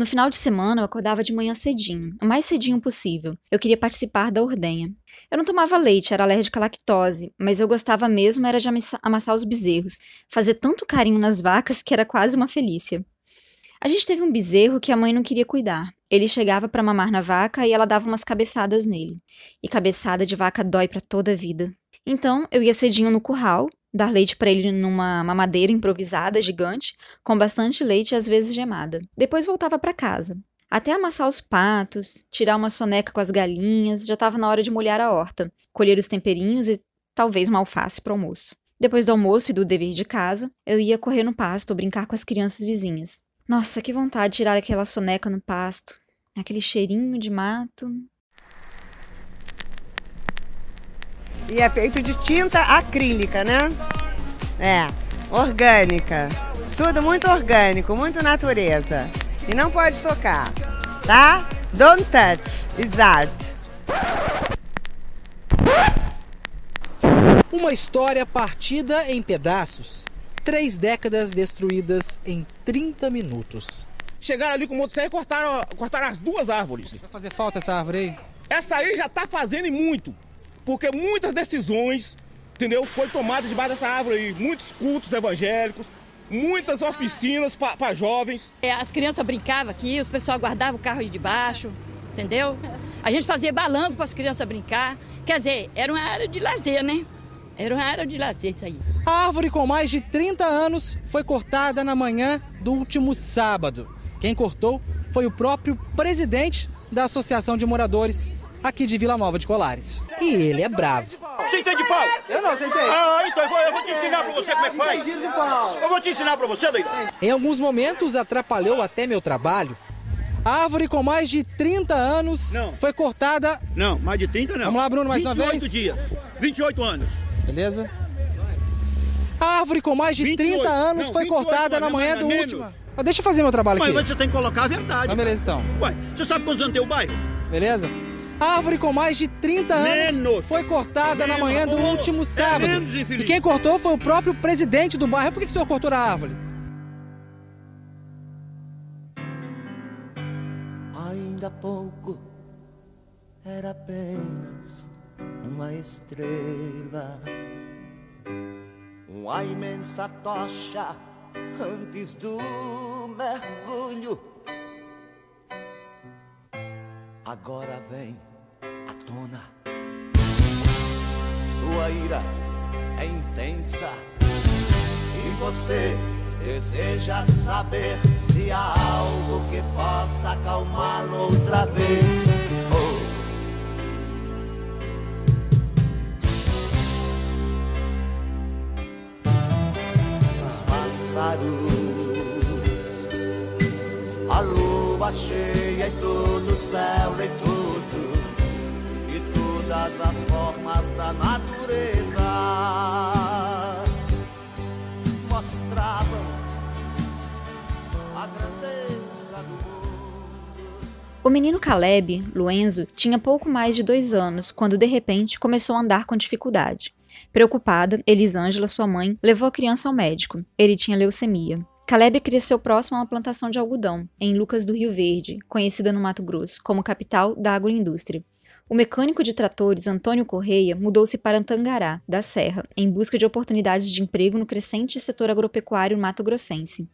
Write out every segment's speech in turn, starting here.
No final de semana, eu acordava de manhã cedinho, o mais cedinho possível. Eu queria participar da ordenha. Eu não tomava leite, era alérgica à lactose, mas eu gostava mesmo era de amassar os bezerros, fazer tanto carinho nas vacas que era quase uma felícia. A gente teve um bezerro que a mãe não queria cuidar. Ele chegava para mamar na vaca e ela dava umas cabeçadas nele. E cabeçada de vaca dói para toda a vida. Então, eu ia cedinho no curral, dar leite para ele numa mamadeira improvisada gigante, com bastante leite e às vezes gemada. Depois voltava para casa. Até amassar os patos, tirar uma soneca com as galinhas, já estava na hora de molhar a horta, colher os temperinhos e talvez uma alface para almoço. Depois do almoço e do dever de casa, eu ia correr no pasto brincar com as crianças vizinhas. Nossa, que vontade de tirar aquela soneca no pasto, aquele cheirinho de mato. E é feito de tinta acrílica, né? É, orgânica. Tudo muito orgânico, muito natureza. E não pode tocar, tá? Don't touch, it's art. Uma história partida em pedaços. Três décadas destruídas em 30 minutos. Chegaram ali com o motosserra e cortaram, cortaram as duas árvores. Vai fazer falta essa árvore aí? Essa aí já tá fazendo e muito porque muitas decisões, entendeu, foi tomada debaixo dessa árvore aí, muitos cultos evangélicos, muitas oficinas para jovens. É, as crianças brincavam aqui, os pessoal guardava o carro aí debaixo, entendeu? A gente fazia balanço para as crianças brincar. Quer dizer, era uma área de lazer, né? Era uma área de lazer isso aí. A árvore com mais de 30 anos foi cortada na manhã do último sábado. Quem cortou foi o próprio presidente da Associação de Moradores aqui de Vila Nova de Colares. E ele é bravo. Você entende pau? Eu não, você entende. Ah, então eu vou, eu vou te ensinar pra você como é que faz. Eu vou te ensinar pra você, doido. Em alguns momentos atrapalhou até meu trabalho. A árvore com mais de 30 anos não. foi cortada. Não, mais de 30 não. Vamos lá, Bruno, mais uma vez. 28 dias. 28 anos. Beleza? A árvore com mais de 28, 30 anos não, foi cortada anos, na manhã do último. deixa eu fazer meu trabalho aqui. Mas você tem que colocar a verdade. Tá beleza, então. Ué, você sabe quantos anos tem o bairro? Beleza? A árvore com mais de 30 anos menos. foi cortada menos. na manhã do último sábado. É menos, e quem cortou foi o próprio presidente do bairro. Por que, que o senhor cortou a árvore? Ainda há pouco era apenas uma estrela, uma imensa tocha antes do mergulho. Agora vem tona. Sua ira é intensa e você deseja saber se há algo que possa acalmá-lo outra vez. Oh. Os pássaros, a lua cheia e todo o céu leitoso todas as formas da natureza mostravam a grandeza do mundo. O menino Caleb, Luenzo, tinha pouco mais de dois anos quando de repente começou a andar com dificuldade. Preocupada, Elisângela, sua mãe, levou a criança ao médico. Ele tinha leucemia. Caleb cresceu próximo a uma plantação de algodão, em Lucas do Rio Verde, conhecida no Mato Grosso como capital da agroindústria. O mecânico de tratores Antônio Correia mudou-se para Tangará, da Serra, em busca de oportunidades de emprego no crescente setor agropecuário mato-grossense.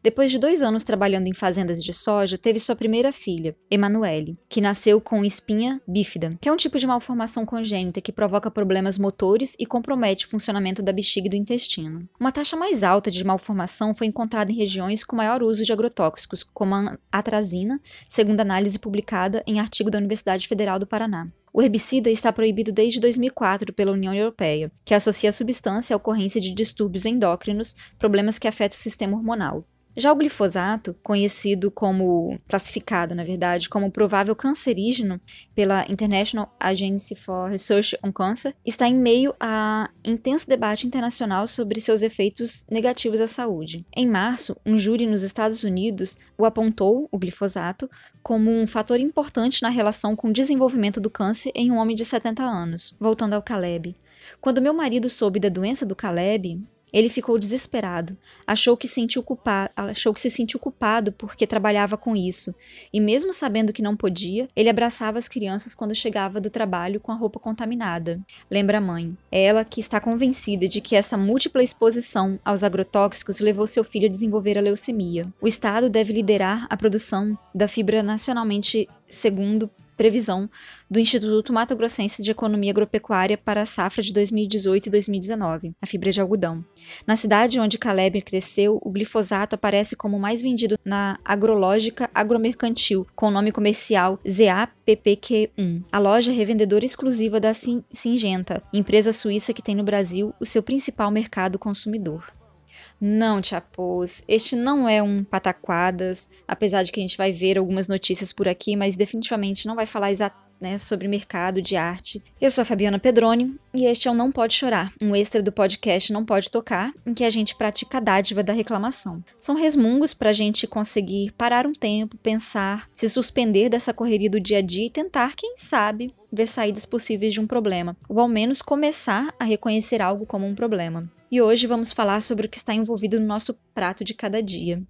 Depois de dois anos trabalhando em fazendas de soja, teve sua primeira filha, Emanuele, que nasceu com espinha bífida, que é um tipo de malformação congênita que provoca problemas motores e compromete o funcionamento da bexiga e do intestino. Uma taxa mais alta de malformação foi encontrada em regiões com maior uso de agrotóxicos, como a atrazina, segundo análise publicada em artigo da Universidade Federal do Paraná. O herbicida está proibido desde 2004 pela União Europeia, que associa a substância à ocorrência de distúrbios endócrinos, problemas que afetam o sistema hormonal. Já o glifosato, conhecido como, classificado na verdade, como provável cancerígeno pela International Agency for Research on Cancer, está em meio a intenso debate internacional sobre seus efeitos negativos à saúde. Em março, um júri nos Estados Unidos o apontou, o glifosato, como um fator importante na relação com o desenvolvimento do câncer em um homem de 70 anos. Voltando ao Caleb. Quando meu marido soube da doença do Caleb, Ele ficou desesperado, achou que, sentiu culpa... achou que se sentiu culpado porque trabalhava com isso, e mesmo sabendo que não podia, ele abraçava as crianças quando chegava do trabalho com a roupa contaminada. Lembra a mãe, é ela que está convencida de que essa múltipla exposição aos agrotóxicos levou seu filho a desenvolver a leucemia. O Estado deve liderar a produção da fibra nacionalmente segundo previsão do Instituto Mato Grossense de Economia Agropecuária para a safra de 2018 e 2019, a fibra de algodão. Na cidade onde Caleb cresceu, o glifosato aparece como o mais vendido na agrológica agromercantil, com o nome comercial ZAPPQ1. A loja é revendedora exclusiva da Singenta, empresa suíça que tem no Brasil o seu principal mercado consumidor. Não, Chapôs, este não é um pataquadas, apesar de que a gente vai ver algumas notícias por aqui, mas definitivamente não vai falar exatamente né, sobre mercado de arte. Eu sou a Fabiana Pedroni e este é o Não Pode Chorar, um extra do podcast Não Pode Tocar, em que a gente pratica a dádiva da reclamação. São resmungos para a gente conseguir parar um tempo, pensar, se suspender dessa correria do dia a dia e tentar, quem sabe, ver saídas possíveis de um problema, ou ao menos começar a reconhecer algo como um problema e hoje vamos falar sobre o que está envolvido no nosso prato de cada dia.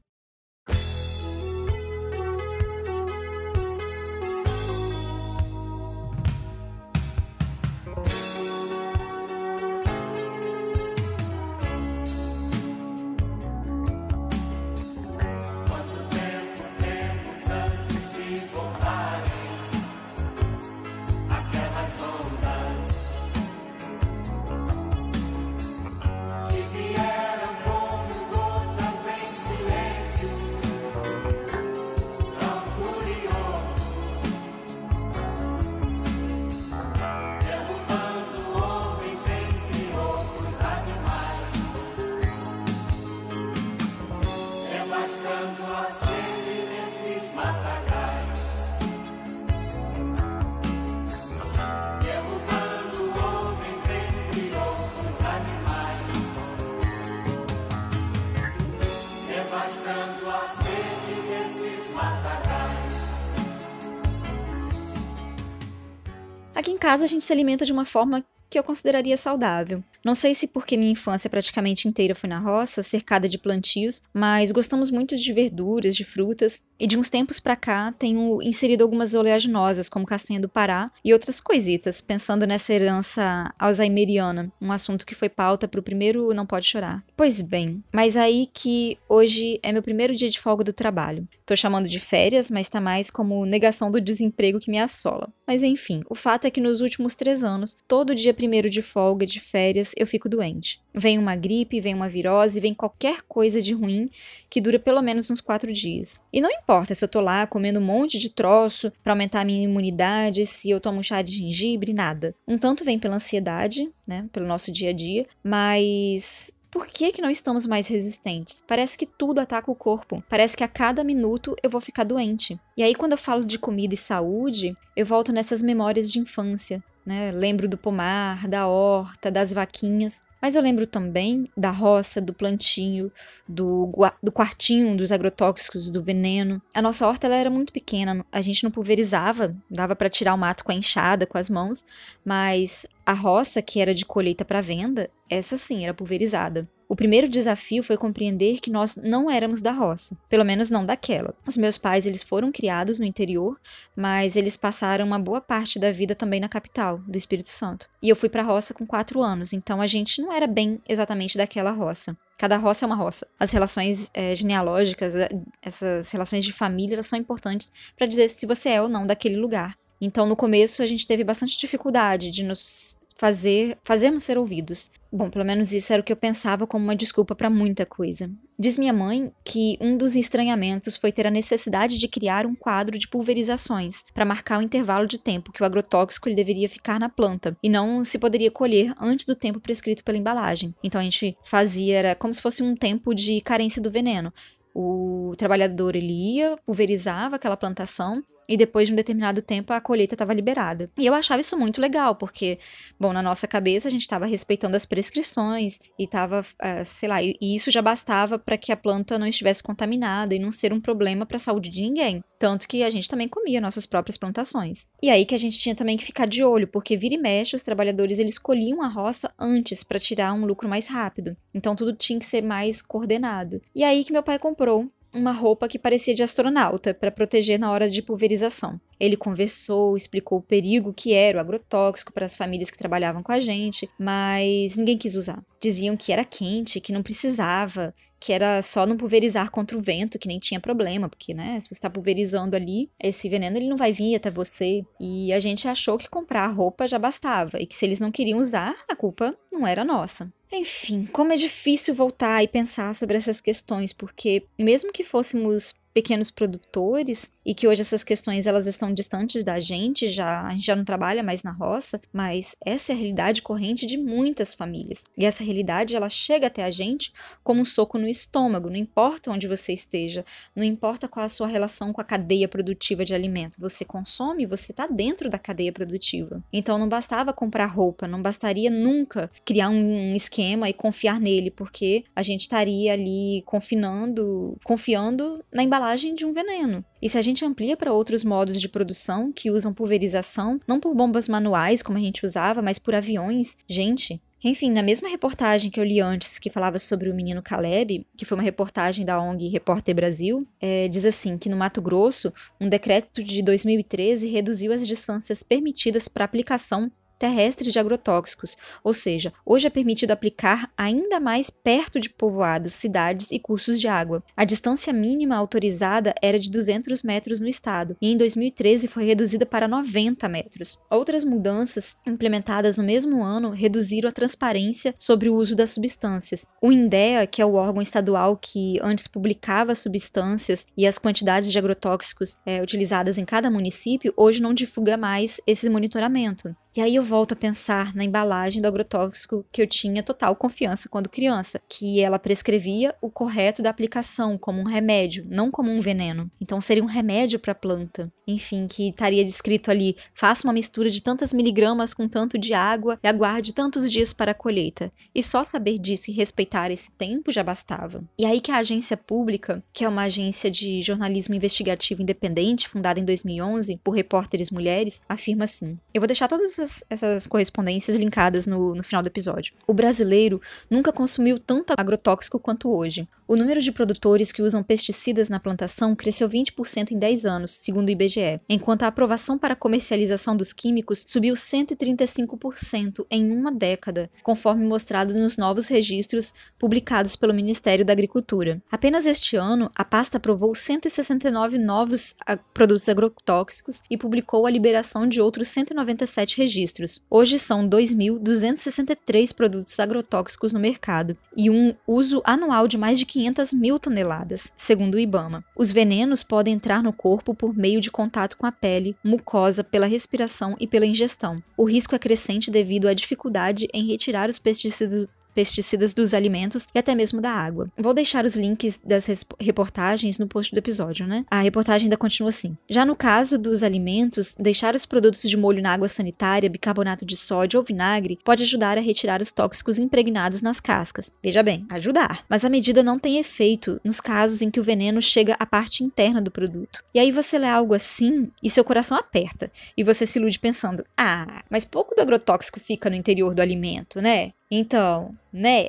Casa a gente se alimenta de uma forma que eu consideraria saudável. Não sei se porque minha infância praticamente inteira foi na roça, cercada de plantios, mas gostamos muito de verduras, de frutas, e de uns tempos para cá tenho inserido algumas oleaginosas, como castanha do Pará e outras coisitas, pensando nessa herança alzheimeriana, um assunto que foi pauta para o primeiro Não Pode Chorar. Pois bem, mas aí que hoje é meu primeiro dia de folga do trabalho. Tô chamando de férias, mas tá mais como negação do desemprego que me assola. Mas enfim, o fato é que nos últimos três anos, todo dia primeiro de folga, de férias, eu fico doente. Vem uma gripe, vem uma virose, vem qualquer coisa de ruim que dura pelo menos uns quatro dias. E não importa se eu tô lá comendo um monte de troço para aumentar a minha imunidade, se eu tomo chá de gengibre, nada. Um tanto vem pela ansiedade, né, pelo nosso dia a dia, mas por que, que não estamos mais resistentes? Parece que tudo ataca o corpo. Parece que a cada minuto eu vou ficar doente. E aí, quando eu falo de comida e saúde, eu volto nessas memórias de infância, né? Lembro do pomar, da horta, das vaquinhas. Mas eu lembro também da roça, do plantinho, do, do quartinho dos agrotóxicos, do veneno. A nossa horta ela era muito pequena, a gente não pulverizava, dava para tirar o mato com a enxada, com as mãos, mas a roça, que era de colheita para venda, essa sim era pulverizada. O primeiro desafio foi compreender que nós não éramos da roça, pelo menos não daquela. Os meus pais, eles foram criados no interior, mas eles passaram uma boa parte da vida também na capital, do Espírito Santo. E eu fui para a roça com quatro anos, então a gente não era bem exatamente daquela roça. Cada roça é uma roça. As relações é, genealógicas, eh, essas relações de família, elas são importantes para dizer se você é ou não daquele lugar. Então, no começo, a gente teve bastante dificuldade de nos fazer, fazermos ser ouvidos. Bom, pelo menos isso era o que eu pensava como uma desculpa para muita coisa. Diz minha mãe que um dos estranhamentos foi ter a necessidade de criar um quadro de pulverizações para marcar o intervalo de tempo que o agrotóxico deveria ficar na planta e não se poderia colher antes do tempo prescrito pela embalagem. Então a gente fazia era como se fosse um tempo de carência do veneno. O trabalhador ele ia, pulverizava aquela plantação e depois de um determinado tempo a colheita estava liberada. E eu achava isso muito legal, porque, bom, na nossa cabeça a gente estava respeitando as prescrições e estava, uh, sei lá, e isso já bastava para que a planta não estivesse contaminada e não ser um problema para a saúde de ninguém. Tanto que a gente também comia nossas próprias plantações. E aí que a gente tinha também que ficar de olho, porque vira e mexe os trabalhadores eles colhiam a roça antes para tirar um lucro mais rápido. Então tudo tinha que ser mais coordenado. E aí que meu pai comprou uma roupa que parecia de astronauta para proteger na hora de pulverização. Ele conversou, explicou o perigo que era o agrotóxico para as famílias que trabalhavam com a gente, mas ninguém quis usar. Diziam que era quente, que não precisava, que era só não pulverizar contra o vento, que nem tinha problema, porque, né, se você está pulverizando ali, esse veneno ele não vai vir até você. E a gente achou que comprar roupa já bastava e que se eles não queriam usar, a culpa não era nossa. Enfim, como é difícil voltar e pensar sobre essas questões, porque mesmo que fôssemos pequenos produtores e que hoje essas questões elas estão distantes da gente, já a gente já não trabalha mais na roça, mas essa é a realidade corrente de muitas famílias. E essa realidade ela chega até a gente como um soco no estômago, não importa onde você esteja, não importa qual a sua relação com a cadeia produtiva de alimento, você consome, você está dentro da cadeia produtiva. Então não bastava comprar roupa, não bastaria nunca criar um esquema e confiar nele, porque a gente estaria ali confinando, confiando na embalagem de um veneno. E se a gente amplia para outros modos de produção que usam pulverização, não por bombas manuais como a gente usava, mas por aviões, gente, enfim, na mesma reportagem que eu li antes, que falava sobre o menino Caleb, que foi uma reportagem da ONG Repórter Brasil, é, diz assim que no Mato Grosso, um decreto de 2013 reduziu as distâncias permitidas para aplicação terrestre de agrotóxicos, ou seja, hoje é permitido aplicar ainda mais perto de povoados, cidades e cursos de água. A distância mínima autorizada era de 200 metros no estado e em 2013 foi reduzida para 90 metros. Outras mudanças implementadas no mesmo ano reduziram a transparência sobre o uso das substâncias. O INDEA, que é o órgão estadual que antes publicava as substâncias e as quantidades de agrotóxicos é, utilizadas em cada município, hoje não divulga mais esse monitoramento. E aí eu volto a pensar na embalagem do agrotóxico que eu tinha total confiança quando criança, que ela prescrevia o correto da aplicação como um remédio, não como um veneno. Então seria um remédio para a planta. Enfim, que estaria descrito ali: faça uma mistura de tantas miligramas com tanto de água e aguarde tantos dias para a colheita. E só saber disso e respeitar esse tempo já bastava. E aí que a agência pública, que é uma agência de jornalismo investigativo independente fundada em 2011 por repórteres mulheres, afirma assim: Eu vou deixar todas essas essas, correspondências linkadas no, no final do episódio. O brasileiro nunca consumiu tanto agrotóxico quanto hoje. O número de produtores que usam pesticidas na plantação cresceu 20% em 10 anos, segundo o IBGE, enquanto a aprovação para comercialização dos químicos subiu 135% em uma década, conforme mostrado nos novos registros publicados pelo Ministério da Agricultura. Apenas este ano, a pasta aprovou 169 novos produtos agrotóxicos e publicou a liberação de outros 197 registros registros. Hoje são 2.263 produtos agrotóxicos no mercado e um uso anual de mais de 500 mil toneladas, segundo o IBAMA. Os venenos podem entrar no corpo por meio de contato com a pele, mucosa, pela respiração e pela ingestão. O risco é crescente devido à dificuldade em retirar os pesticidas pesticidas dos alimentos e até mesmo da água. Vou deixar os links das reportagens no post do episódio, né? A reportagem ainda continua assim. Já no caso dos alimentos, deixar os produtos de molho na água sanitária, bicarbonato de sódio ou vinagre pode ajudar a retirar os tóxicos impregnados nas cascas. Veja bem, ajudar. Mas a medida não tem efeito nos casos em que o veneno chega à parte interna do produto. E aí você lê algo assim e seu coração aperta. E você se ilude pensando: ah, mas pouco do agrotóxico fica no interior do alimento, né? Então, né?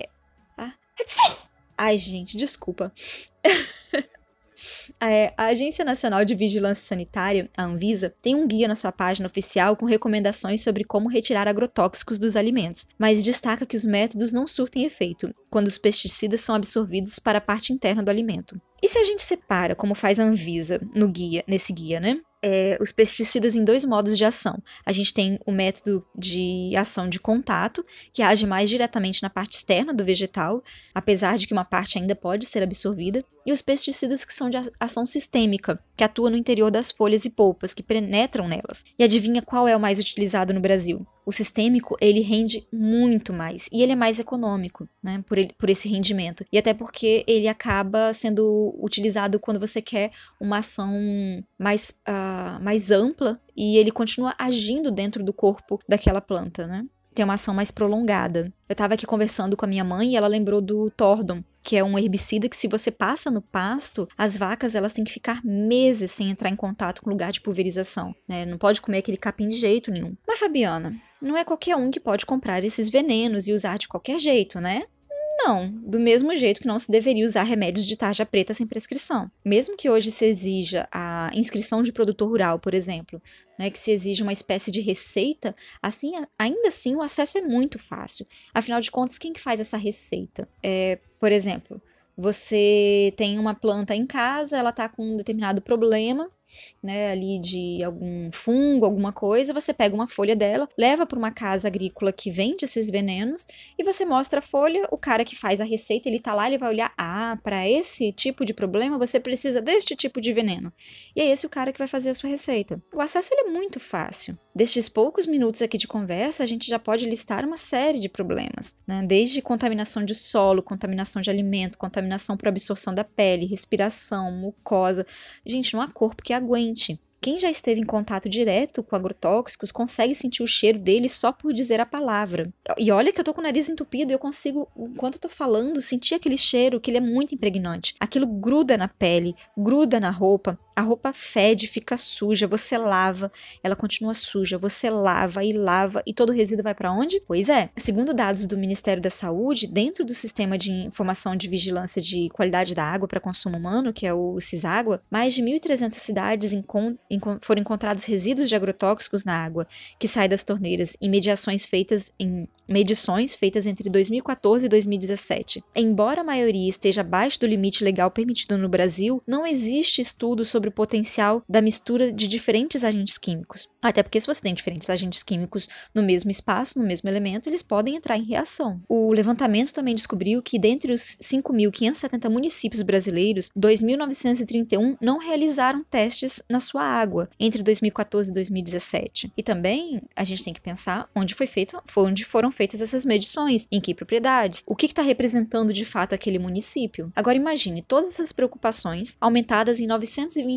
Ah, ai, gente, desculpa. É, a Agência Nacional de Vigilância Sanitária, a Anvisa, tem um guia na sua página oficial com recomendações sobre como retirar agrotóxicos dos alimentos, mas destaca que os métodos não surtem efeito quando os pesticidas são absorvidos para a parte interna do alimento. E se a gente separa, como faz a Anvisa no guia, nesse guia, né? É, os pesticidas em dois modos de ação. A gente tem o método de ação de contato, que age mais diretamente na parte externa do vegetal, apesar de que uma parte ainda pode ser absorvida. E os pesticidas que são de ação sistêmica, que atuam no interior das folhas e polpas, que penetram nelas. E adivinha qual é o mais utilizado no Brasil? O sistêmico, ele rende muito mais e ele é mais econômico, né, por, ele, por esse rendimento. E até porque ele acaba sendo utilizado quando você quer uma ação mais, uh, mais ampla e ele continua agindo dentro do corpo daquela planta, né? Tem uma ação mais prolongada. Eu estava aqui conversando com a minha mãe e ela lembrou do Tordon, que é um herbicida que se você passa no pasto, as vacas elas têm que ficar meses sem entrar em contato com lugar de pulverização, né? Não pode comer aquele capim de jeito nenhum. Mas Fabiana, não é qualquer um que pode comprar esses venenos e usar de qualquer jeito, né? Não, do mesmo jeito que não se deveria usar remédios de tarja preta sem prescrição. Mesmo que hoje se exija a inscrição de produtor rural, por exemplo, né, que se exija uma espécie de receita, assim, ainda assim o acesso é muito fácil. Afinal de contas, quem que faz essa receita? É, por exemplo, você tem uma planta em casa, ela está com um determinado problema, né, ali de algum fungo, alguma coisa, você pega uma folha dela, leva para uma casa agrícola que vende esses venenos e você mostra a folha, o cara que faz a receita, ele tá lá, ele vai olhar, ah, para esse tipo de problema você precisa deste tipo de veneno. E é esse o cara que vai fazer a sua receita. O acesso ele é muito fácil. Destes poucos minutos aqui de conversa, a gente já pode listar uma série de problemas, né? desde contaminação de solo, contaminação de alimento, contaminação por absorção da pele, respiração, mucosa. Gente, não há corpo que aguente. Quem já esteve em contato direto com agrotóxicos consegue sentir o cheiro deles só por dizer a palavra. E olha que eu tô com o nariz entupido e eu consigo, enquanto eu tô falando, sentir aquele cheiro que ele é muito impregnante. Aquilo gruda na pele, gruda na roupa, a roupa fede, fica suja, você lava, ela continua suja, você lava e lava e todo o resíduo vai para onde? Pois é, segundo dados do Ministério da Saúde, dentro do Sistema de Informação de Vigilância de Qualidade da Água para Consumo Humano, que é o CISÁGUA, mais de 1.300 cidades foram encontrados resíduos de agrotóxicos na água que sai das torneiras em mediações feitas em medições feitas entre 2014 e 2017. Embora a maioria esteja abaixo do limite legal permitido no Brasil, não existe estudo sobre o potencial da mistura de diferentes agentes químicos. Até porque se você tem diferentes agentes químicos no mesmo espaço, no mesmo elemento, eles podem entrar em reação. O levantamento também descobriu que dentre os 5.570 municípios brasileiros, 2.931 não realizaram testes na sua água entre 2014 e 2017. E também a gente tem que pensar onde foi feito, onde foram feitas essas medições, em que propriedades, o que está representando de fato aquele município. Agora imagine todas essas preocupações aumentadas em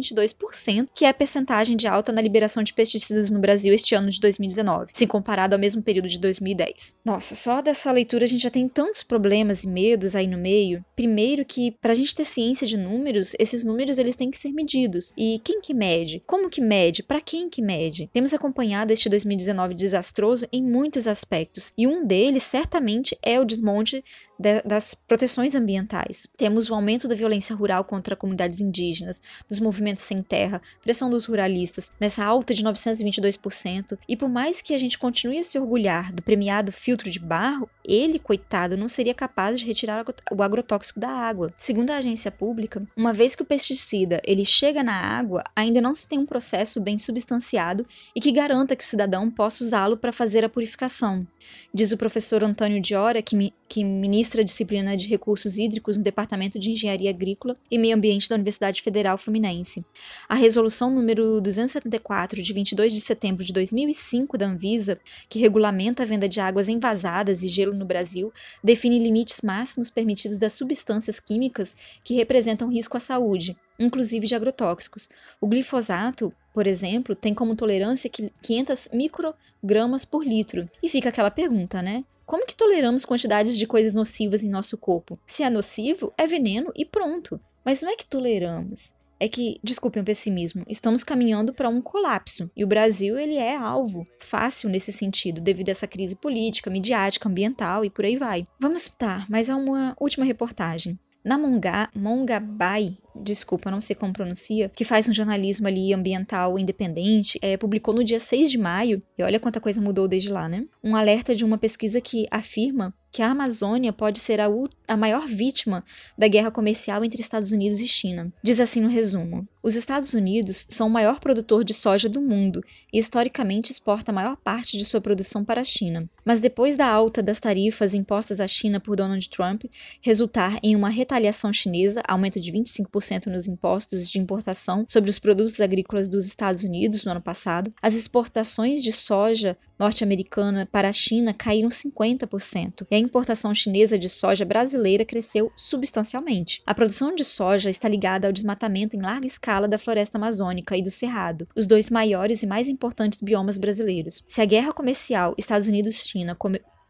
922%, que é a percentagem de alta na liberação de pesticidas no Brasil este ano de 2019, se comparado ao mesmo período de 2010. Nossa, só dessa leitura a gente já tem tantos problemas e medos aí no meio. Primeiro que para a gente ter ciência de números, esses números eles têm que ser medidos. E quem que mede? Como que mede? Para quem que mede? Temos acompanhado este 2019 desastroso em muitos aspectos, e um deles certamente é o desmonte de, das proteções ambientais. Temos o aumento da violência rural contra comunidades indígenas, dos movimentos sem terra, pressão dos ruralistas, nessa alta de 922%, e por mais que a gente continue a se orgulhar do premiado filtro de barro, ele, coitado, não seria capaz de retirar o agrotóxico da água. Segundo a agência pública, uma vez que o pesticida ele chega na água, ainda não se tem um processo bem substanciado e que garanta que o cidadão possa usá-lo para fazer a purificação. Diz o professor Antônio Diora, que, que ministra a disciplina de recursos hídricos no Departamento de Engenharia Agrícola e Meio Ambiente da Universidade Federal Fluminense. A resolução número 274, de 22 de setembro de 2005 da Anvisa, que regulamenta a venda de águas envasadas e gelo no Brasil, define limites máximos permitidos das substâncias químicas que representam risco à saúde, inclusive de agrotóxicos. O glifosato, por exemplo, tem como tolerância 500 microgramas por litro. E fica aquela pergunta, né? Como que toleramos quantidades de coisas nocivas em nosso corpo? Se é nocivo, é veneno e pronto. Mas não é que toleramos, é que, desculpem o pessimismo, estamos caminhando para um colapso e o Brasil ele é alvo fácil nesse sentido devido a essa crise política, midiática, ambiental e por aí vai. Vamos tá, mas há uma última reportagem. Na Monga, Mongabai, desculpa, não sei como pronuncia, que faz um jornalismo ali ambiental independente, é, publicou no dia 6 de maio, e olha quanta coisa mudou desde lá, né? Um alerta de uma pesquisa que afirma que a Amazônia pode ser a, a, maior vítima da guerra comercial entre Estados Unidos e China. Diz assim no resumo: Os Estados Unidos são o maior produtor de soja do mundo e historicamente exporta a maior parte de sua produção para a China. Mas depois da alta das tarifas impostas à China por Donald Trump resultar em uma retaliação chinesa, aumento de 25% nos impostos de importação sobre os produtos agrícolas dos Estados Unidos no ano passado, as exportações de soja norte-americana para a China caíram 50%. E a importação chinesa de soja brasileira cresceu substancialmente. A produção de soja está ligada ao desmatamento em larga escala da floresta amazônica e do Cerrado, os dois maiores e mais importantes biomas brasileiros. Se a guerra comercial Estados Unidos-China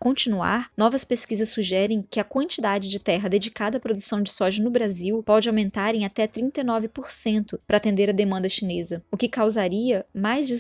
continuar, novas pesquisas sugerem que a quantidade de terra dedicada à produção de soja no Brasil pode aumentar em até 39% para atender a demanda chinesa, o que causaria mais,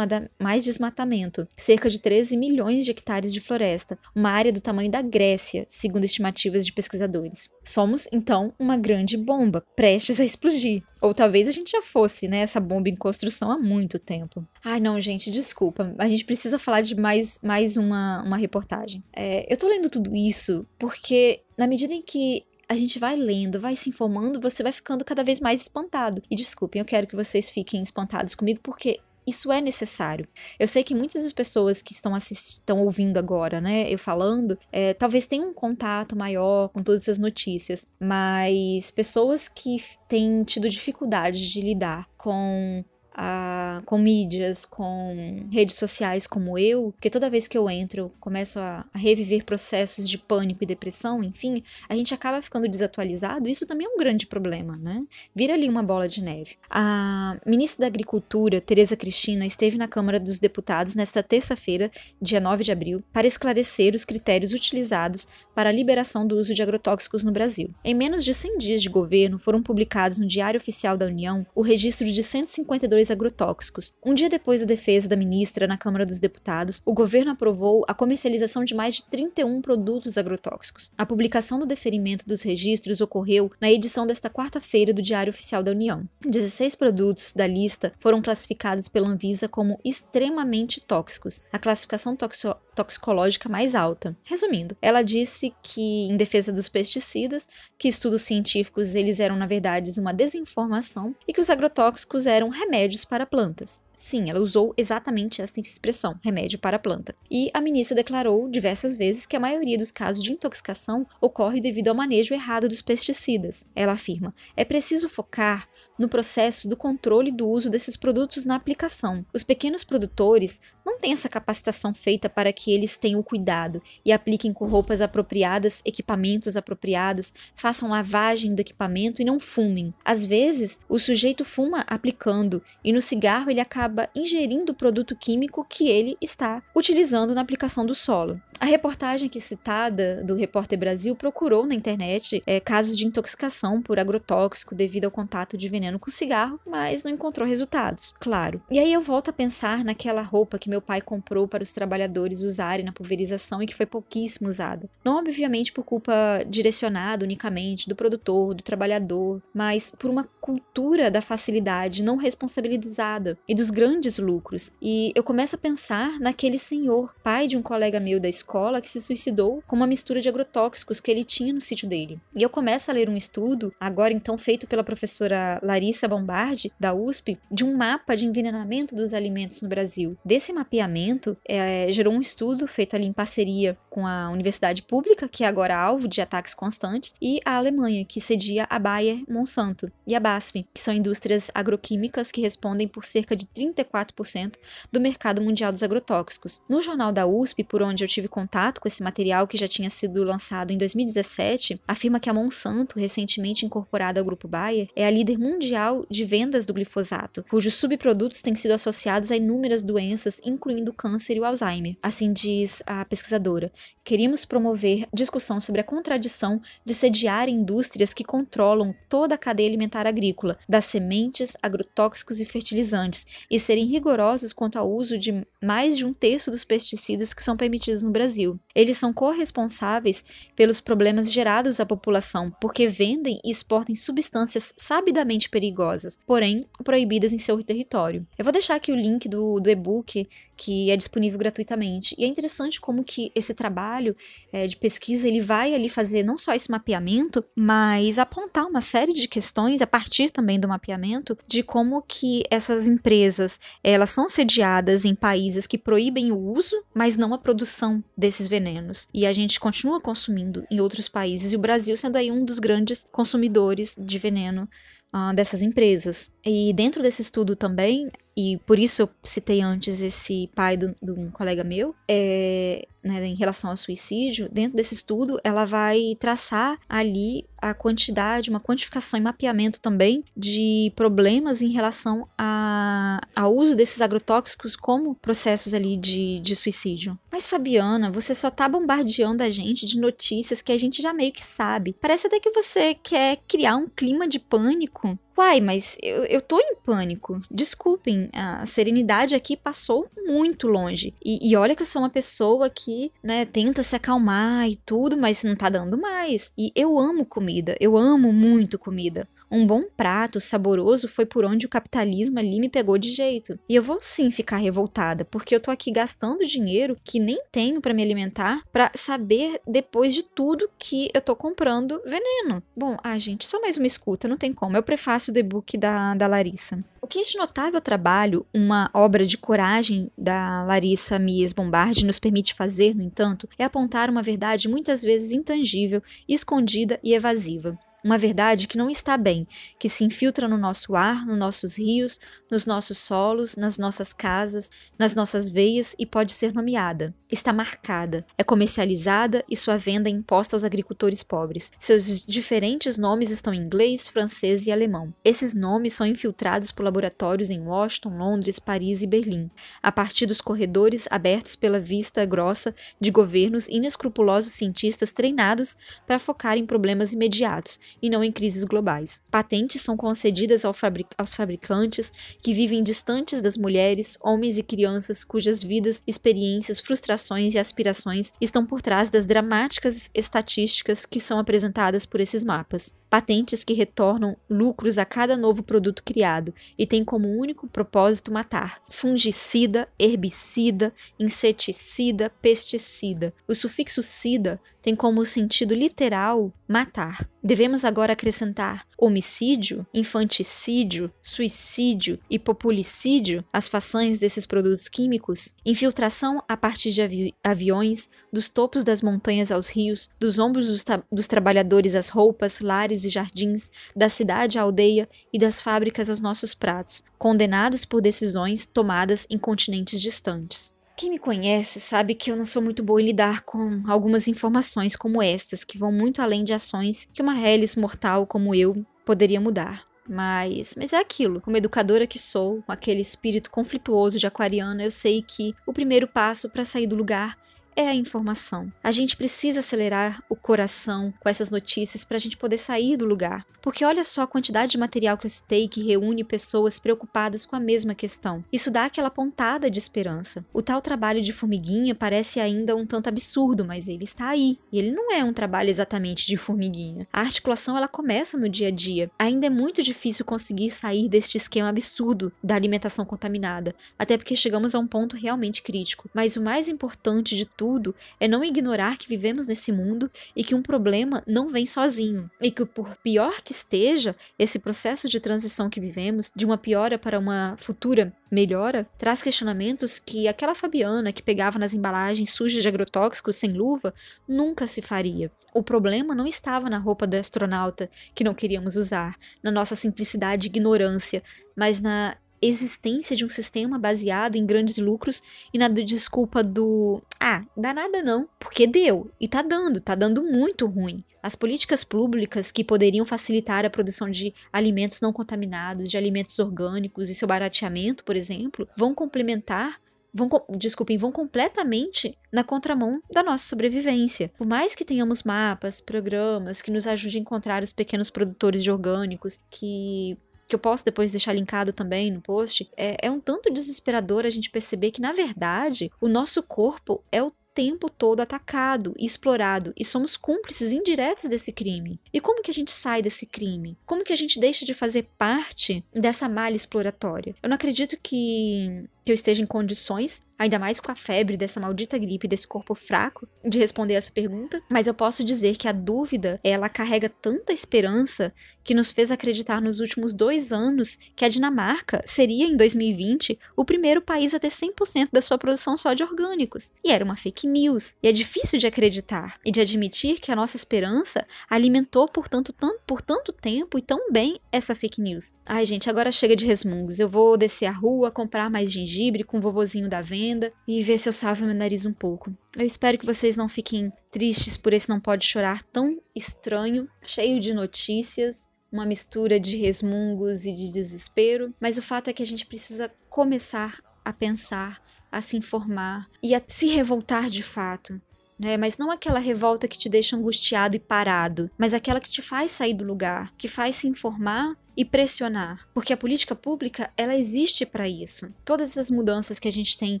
mais desmatamento, cerca de 13 milhões de hectares de floresta, uma área do tamanho da Grécia, segundo estimativas de pesquisadores. Somos, então, uma grande bomba, prestes a explodir. Ou talvez a gente já fosse, né, essa bomba em construção há muito tempo. Ai, não, gente, desculpa. A gente precisa falar de mais, mais uma, uma reportagem. É, eu tô lendo tudo isso porque, na medida em que a gente vai lendo, vai se informando, você vai ficando cada vez mais espantado. E desculpem, eu quero que vocês fiquem espantados comigo porque isso é necessário. Eu sei que muitas das pessoas que estão estão ouvindo agora, né, eu falando, é, talvez tenham um contato maior com todas essas notícias, mas pessoas que têm tido dificuldade de lidar com a, com mídias, com redes sociais como eu, porque toda vez que eu entro, eu começo a, a, reviver processos de pânico e depressão, enfim, a gente acaba ficando desatualizado. Isso também é um grande problema, né? Vira ali uma bola de neve. A ministra da Agricultura, Tereza Cristina, esteve na Câmara dos Deputados nesta terça-feira, dia 9 de abril, para esclarecer os critérios utilizados para a liberação do uso de agrotóxicos no Brasil. Em menos de 100 dias de governo, foram publicados no Diário Oficial da União o registro de 152 agrotóxicos. Um dia depois da defesa da ministra na Câmara dos Deputados, o governo aprovou a comercialização de mais de 31 produtos agrotóxicos. A publicação do deferimento dos registros ocorreu na edição desta quarta-feira do Diário Oficial da União. 16 produtos da lista foram classificados pela Anvisa como extremamente tóxicos. A classificação toxo toxicológica mais alta. Resumindo, ela disse que em defesa dos pesticidas, que estudos científicos eles eram na verdade uma desinformação e que os agrotóxicos eram remédios para plantas. Sim, ela usou exatamente essa expressão, remédio para a planta. E a ministra declarou diversas vezes que a maioria dos casos de intoxicação ocorre devido ao manejo errado dos pesticidas. Ela afirma: é preciso focar no processo do controle do uso desses produtos na aplicação. Os pequenos produtores não têm essa capacitação feita para que eles tenham o cuidado e apliquem com roupas apropriadas, equipamentos apropriados, façam lavagem do equipamento e não fumem. Às vezes, o sujeito fuma aplicando e no cigarro ele acaba acaba ingerindo o produto químico que ele está utilizando na aplicação do solo. A reportagem aqui citada do Repórter Brasil procurou na internet é, casos de intoxicação por agrotóxico devido ao contato de veneno com cigarro, mas não encontrou resultados, claro. E aí eu volto a pensar naquela roupa que meu pai comprou para os trabalhadores usarem na pulverização e que foi pouquíssimo usada. Não obviamente por culpa direcionada unicamente do produtor, do trabalhador, mas por uma cultura da facilidade não responsabilizada e dos grandes lucros. E eu começo a pensar naquele senhor, pai de um colega meu da escola escola que se suicidou com uma mistura de agrotóxicos que ele tinha no sítio dele. E eu começo a ler um estudo, agora então feito pela professora Larissa Bombardi, da USP, de um mapa de envenenamento dos alimentos no Brasil. Desse mapeamento, é, gerou um estudo feito ali em parceria com a Universidade Pública, que é agora alvo de ataques constantes, e a Alemanha, que cedia a Bayer Monsanto, e a BASF, que são indústrias agroquímicas que respondem por cerca de 34% do mercado mundial dos agrotóxicos. No jornal da USP, por onde eu tive contato com esse material que já tinha sido lançado em 2017, afirma que a Monsanto, recentemente incorporada ao grupo Bayer, é a líder mundial de vendas do glifosato, cujos subprodutos têm sido associados a inúmeras doenças, incluindo câncer e o Alzheimer. Assim diz a pesquisadora. Queríamos promover discussão sobre a contradição de sediar indústrias que controlam toda a cadeia alimentar agrícola, das sementes, agrotóxicos e fertilizantes, e serem rigorosos quanto ao uso de mais de um terço dos pesticidas que são permitidos no Brasil Brasil. Eles são corresponsáveis pelos problemas gerados à população, porque vendem e exportam substâncias sabidamente perigosas, porém proibidas em seu território. Eu vou deixar aqui o link do, do e-book que é disponível gratuitamente. E é interessante como que esse trabalho é, de pesquisa ele vai ali fazer não só esse mapeamento, mas apontar uma série de questões a partir também do mapeamento de como que essas empresas elas são sediadas em países que proíbem o uso, mas não a produção desses venenos. E a gente continua consumindo em outros países, e o Brasil sendo aí um dos grandes consumidores de veneno uh, dessas empresas. E dentro desse estudo também, e por isso eu citei antes esse pai de um colega meu, é, né, em relação ao suicídio, dentro desse estudo, ela vai traçar ali a quantidade, uma quantificação e mapeamento também de problemas em relação a, ao uso desses agrotóxicos como processos ali de, de suicídio. Mas, Fabiana, você só tá bombardeando a gente de notícias que a gente já meio que sabe. Parece até que você quer criar um clima de pânico Uai, mas eu, eu tô em pânico. Desculpem, a serenidade aqui passou muito longe. E, e, olha que eu sou uma pessoa que, né, tenta se acalmar e tudo, mas não tá dando mais. E eu amo comida, eu amo muito comida. Um bom prato saboroso foi por onde o capitalismo ali me pegou de jeito. E eu vou sim ficar revoltada, porque eu tô aqui gastando dinheiro que nem tenho para me alimentar para saber depois de tudo que eu tô comprando veneno. Bom, ah, gente, só mais uma escuta, não tem como. É o prefácio do e-book da, da Larissa. O que este notável trabalho, uma obra de coragem da Larissa Mies Bombardi, nos permite fazer, no entanto, é apontar uma verdade muitas vezes intangível, escondida e evasiva. Uma verdade que não está bem, que se infiltra no nosso ar, nos nossos rios, nos nossos solos, nas nossas casas, nas nossas veias e pode ser nomeada. Está marcada, é comercializada e sua venda é imposta aos agricultores pobres. Seus diferentes nomes estão em inglês, francês e alemão. Esses nomes são infiltrados por laboratórios em Washington, Londres, Paris e Berlim, a partir dos corredores abertos pela vista grossa de governos inescrupulosos cientistas treinados para focar em problemas imediatos e não em crises globais. Patentes são concedidas ao fabric aos fabricantes que vivem distantes das mulheres, homens e crianças cujas vidas, experiências, frustrações e aspirações estão por trás das dramáticas estatísticas que são apresentadas por esses mapas patentes que retornam lucros a cada novo produto criado e têm como único propósito matar. Fungicida, herbicida, inseticida, pesticida. O sufixo cida tem como sentido literal matar. Devemos agora acrescentar homicídio, infanticídio, suicídio e populicídio às façanhas desses produtos químicos? Infiltração a partir de avi aviões, dos topos das montanhas aos rios, dos ombros dos, dos trabalhadores às roupas, lares e jardins, da cidade à aldeia e das fábricas aos nossos pratos, condenados por decisões tomadas em continentes distantes. Quem me conhece sabe que eu não sou muito boa em lidar com algumas informações como estas, que vão muito além de ações que uma Hellis mortal como eu poderia mudar. Mas, mas é aquilo. Como educadora que sou, com aquele espírito conflituoso de aquariana, eu sei que o primeiro passo para sair do lugar é a informação. A gente precisa acelerar o coração com essas notícias para a gente poder sair do lugar. Porque olha só a quantidade de material que eu citei que reúne pessoas preocupadas com a mesma questão. Isso dá aquela pontada de esperança. O tal trabalho de formiguinha parece ainda um tanto absurdo, mas ele está aí. E ele não é um trabalho exatamente de formiguinha. A articulação ela começa no dia a dia. Ainda é muito difícil conseguir sair deste esquema absurdo da alimentação contaminada, até porque chegamos a um ponto realmente crítico. Mas o mais importante de tudo tudo é não ignorar que vivemos nesse mundo e que um problema não vem sozinho. E que, por pior que esteja, esse processo de transição que vivemos, de uma piora para uma futura melhora, traz questionamentos que aquela Fabiana que pegava nas embalagens sujas de agrotóxicos sem luva nunca se faria. O problema não estava na roupa do astronauta que não queríamos usar, na nossa simplicidade e ignorância, mas na existência de um sistema baseado em grandes lucros e na desculpa do ah, dá nada não, porque deu e tá dando, tá dando muito ruim. As políticas públicas que poderiam facilitar a produção de alimentos não contaminados, de alimentos orgânicos e seu barateamento, por exemplo, vão complementar vão, desculpem, vão completamente na contramão da nossa sobrevivência. Por mais que tenhamos mapas, programas que nos ajudem a encontrar os pequenos produtores de orgânicos, que que eu posso depois deixar linkado também no post, é, é um tanto desesperador a gente perceber que, na verdade, o nosso corpo é o tempo todo atacado e explorado e somos cúmplices indiretos desse crime. E como que a gente sai desse crime? Como que a gente deixa de fazer parte dessa malha exploratória? Eu não acredito que que eu esteja em condições, ainda mais com a febre dessa maldita gripe, desse corpo fraco, de responder essa pergunta, mas eu posso dizer que a dúvida, ela carrega tanta esperança que nos fez acreditar nos últimos dois anos que a Dinamarca seria, em 2020, o primeiro país a ter 100% da sua produção só de orgânicos. E era uma fake news. E é difícil de acreditar e de admitir que a nossa esperança alimentou por tanto, tanto, por tanto tempo e tão bem essa fake news. Ai, gente, agora chega de resmungos. Eu vou descer a rua, comprar mais gengibre com o vovozinho da venda e ver se eu salvo meu nariz um pouco. Eu espero que vocês não fiquem tristes por esse não pode chorar tão estranho, cheio de notícias, uma mistura de resmungos e de desespero, mas o fato é que a gente precisa começar a pensar, a se informar e a se revoltar de fato. Né? Mas não aquela revolta que te deixa angustiado e parado, mas aquela que te faz sair do lugar, que faz se informar e pressionar, porque a política pública ela existe para isso. Todas essas mudanças que a gente tem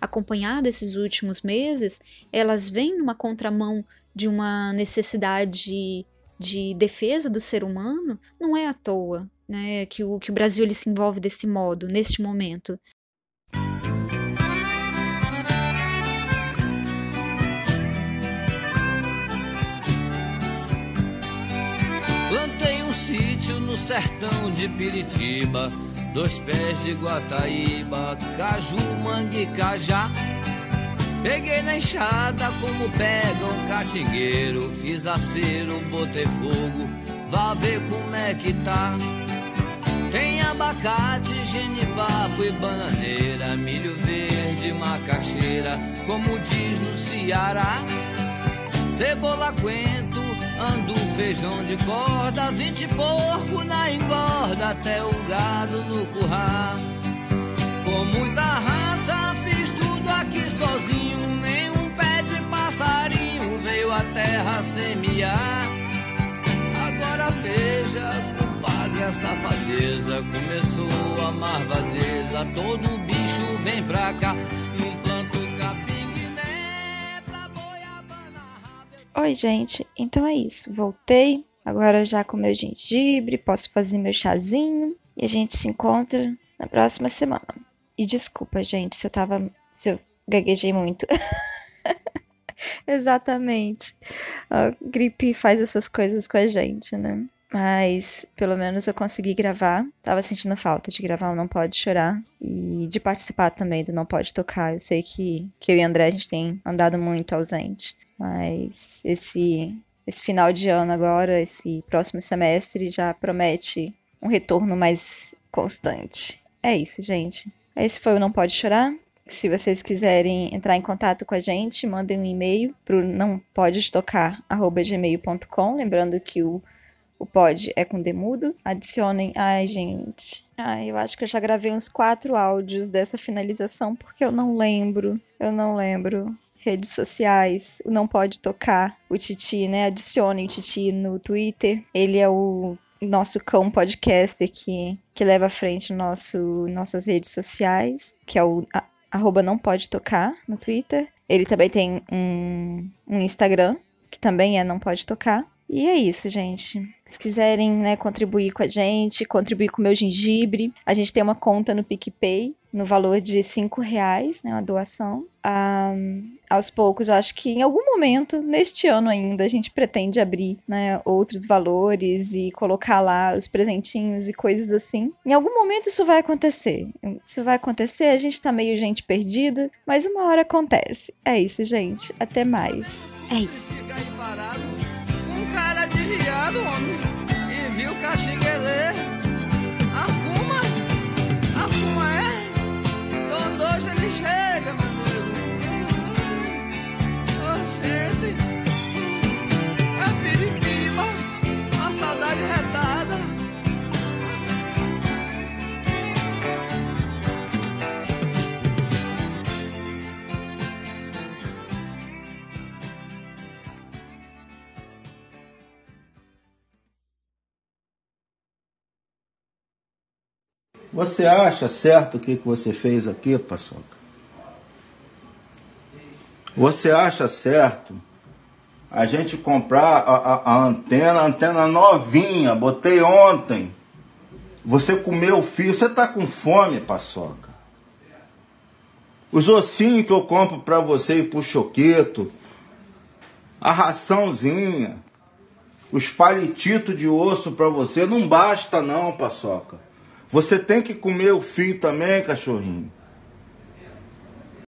acompanhado esses últimos meses, elas vêm numa contramão de uma necessidade de defesa do ser humano, não é à toa, né, que o que o Brasil ele se envolve desse modo neste momento. Plantei um sítio no sertão de Piritiba, dois pés de Guataíba, caju, mangue, cajá. Peguei na enxada como pega um catingueiro, fiz acero, botei fogo, vá ver como é que tá. Tem abacate, genipapo e bananeira, milho verde, macaxeira, como diz no Ceará. Cebola, coentro, andu, feijão de corda, vinte porco na engorda, até o gado no curral. Com muita raça fiz tudo aqui sozinho, nenhum pé de passarinho veio à terra semear. Agora veja, compadre, a safadeza começou a marvadeza, todo bicho vem pra cá. Oi, gente. Então é isso. Voltei. Agora já com meu gengibre, posso fazer meu chazinho e a gente se encontra na próxima semana. E desculpa, gente, se eu tava. se eu gaguejei muito. Exatamente. A gripe faz essas coisas com a gente, né? Mas pelo menos eu consegui gravar. Tava sentindo falta de gravar o Não Pode Chorar e de participar também do Não Pode Tocar. Eu sei que, que eu e André a gente tem andado muito ausente. Mas esse, esse final de ano agora, esse próximo semestre, já promete um retorno mais constante. É isso, gente. Esse foi o Não Pode Chorar. Se vocês quiserem entrar em contato com a gente, mandem um e-mail para não pode tocar gmail.com, lembrando que o, o pod é com demudo. Adicionem. Ai, gente. Ai, eu acho que eu já gravei uns quatro áudios dessa finalização porque eu não lembro. Eu não lembro. Redes sociais, o Não Pode Tocar, o Titi, né? Adicionem o Titi no Twitter. Ele é o nosso cão podcaster que, que leva à frente nosso, nossas redes sociais, que é o a, arroba não pode tocar no Twitter. Ele também tem um, um Instagram, que também é não pode tocar. E é isso, gente. Se quiserem né, contribuir com a gente, contribuir com o meu gengibre, a gente tem uma conta no PicPay, no valor de 5 reais, né, uma doação. Um, aos poucos, eu acho que em algum momento, neste ano ainda, a gente pretende abrir né, outros valores e colocar lá os presentinhos e coisas assim. Em algum momento isso vai acontecer. Isso vai acontecer, a gente tá meio gente perdida, mas uma hora acontece. É isso, gente. Até mais. É isso. Fica aí parado, com cara de viado, homem, Você acha certo o que, que você fez aqui, Paçoca? Você acha certo a gente comprar a, a, a antena, a antena novinha, botei ontem. Você comeu o fio, você tá com fome, paçoca. Os ossinhos que eu compro para você e pro choqueto, a raçãozinha, os palititos de osso para você, não basta não, paçoca. Você tem que comer o fio também, cachorrinho.